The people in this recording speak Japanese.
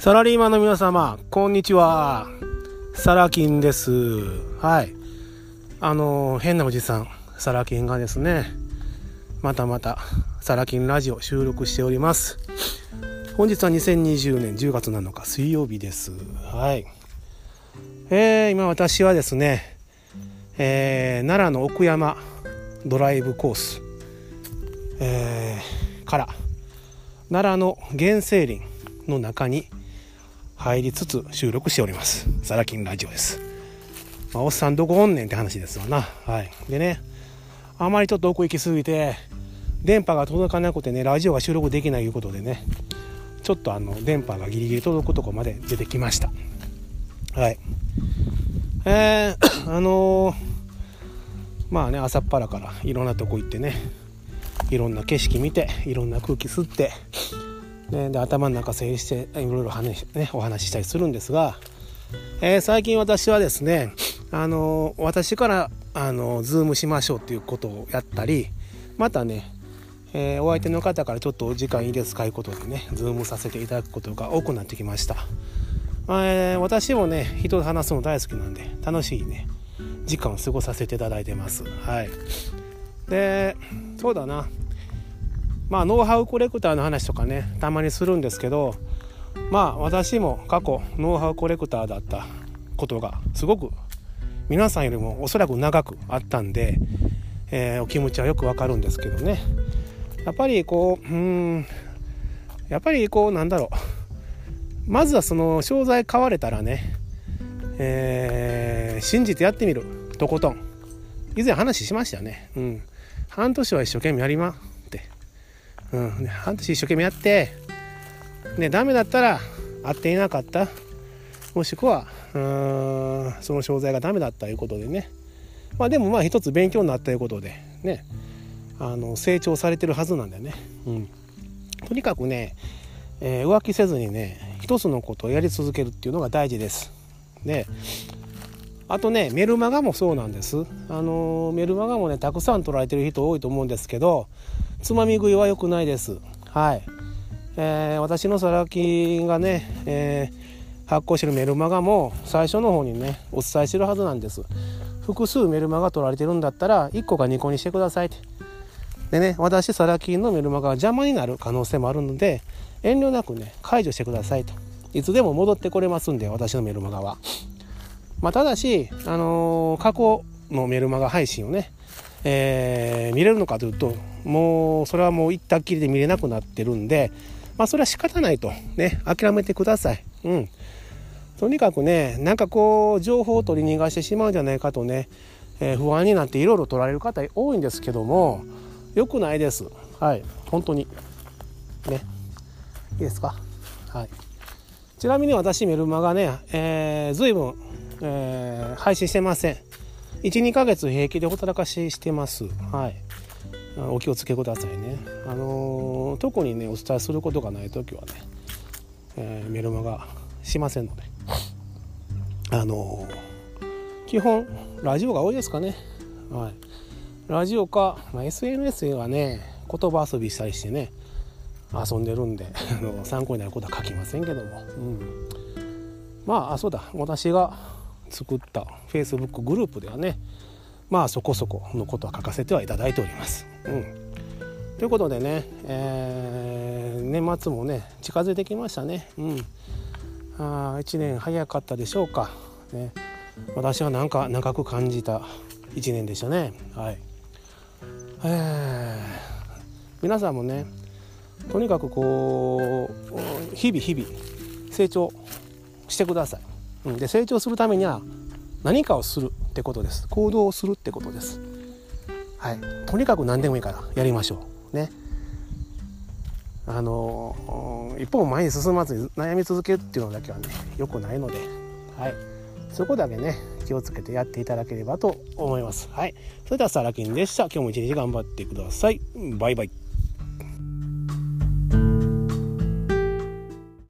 サラリーマンの皆様、こんにちは。サラキンです。はい。あの、変なおじさん、サラキンがですね、またまた、サラキンラジオ収録しております。本日は2020年10月7日水曜日です。はい。えー、今私はですね、えー、奈良の奥山ドライブコース、えー、から奈良の原生林の中に入りつつ収録しております。サラキンラジオです。まあ、おっさんどこおんねんって話ですわな。はい。でね、あまりちょっと奥行きすぎて、電波が届かなくてね、ラジオが収録できないいうことでね、ちょっとあの、電波がギリギリ届くとこまで出てきました。はい。えー、あのー、まあね、朝っぱらからいろんなとこ行ってね、いろんな景色見て、いろんな空気吸って、ね、で頭の中整理していろいろ話、ね、お話ししたりするんですが、えー、最近私はですね、あのー、私からあのー、ズームしましょうっていうことをやったりまたね、えお相手の方からちょっとお時間いいですかいうことでねズームさせていただくことが多くなってきました、え私もね人と話すの大好きなんで楽しいね時間を過ごさせていただいてます。はい。でそうだな。まあノウハウコレクターの話とかねたまにするんですけどまあ私も過去ノウハウコレクターだったことがすごく皆さんよりもおそらく長くあったんで、えー、お気持ちはよくわかるんですけどね。やっぱりこううんやっぱりこうなんだろう。まずはその商材買われたらね、えー、信じてやってみるとことん。以前話しましたよね。うん。半年は一生懸命やりまうん、半年一生懸命やって、ね、ダメだったら合っていなかった。もしくはうんその商材がダメだったということでね。まあでもまあ一つ勉強になったということでねあの成長されてるはずなんだよね、うん、とにかくね、えー、浮気せずにね一つのことをやり続けるっていうのが大事です。であとねメルマガもそうなんです。あのメルマガもねたくさん取られてる人多いと思うんですけどつまみ食いは良くないです。はい。えー、私のサラキがね、えー、発行してるメルマガも最初の方にね、お伝えしてるはずなんです。複数メルマガ取られてるんだったら、1個か2個にしてくださいって。でね、私、サラキのメルマガが邪魔になる可能性もあるので、遠慮なくね、解除してくださいと。いつでも戻ってこれますんで、私のメルマガは。まあ、ただし、あのー、過去のメルマガ配信をね、えー、見れるのかというともうそれはもう行ったっきりで見れなくなってるんでまあそれは仕方ないと。ね諦めてください。うん。とにかくねなんかこう情報を取り逃がしてしまうんじゃないかとね、えー、不安になっていろいろ取られる方多いんですけども良くないです。はい。本当に。ね。いいですか？はい。ちなみに私メルマガね、えー、随分、えー、配信してません。12ヶ月平気でほったらかししてます。はい。お気をつけくださいね。あのー、特にねお伝えすることがない時はね、えー、メルマガしませんので。あのー、基本ラジオが多いですかね。はい。ラジオか、まあ、SNS はね言葉遊びしたりしてね遊んでるんで参考になることは書きませんけども、うん、まああそうだ。私が作った Facebook グループではねまあそこそこのことは書かせてはいただいております。うん、ということでね、えー、年末もね近づいてきましたね。うん、あ1年早かったでしょうか。ね、私はなんか長く感じた1年でしたね。はい、皆さんもねとにかくこう日々日々成長してください。で成長するためには何かをするってことです。行動をするってことです。はい。とにかく何でもいいからやりましょう。ね。あの一歩も前に進まずに悩み続けるっていうのだけはね良くないので。はい。そこだけね気をつけてやっていただければと思います。はい。それではサラキンでした。今日も一日頑張ってください。バイバイ。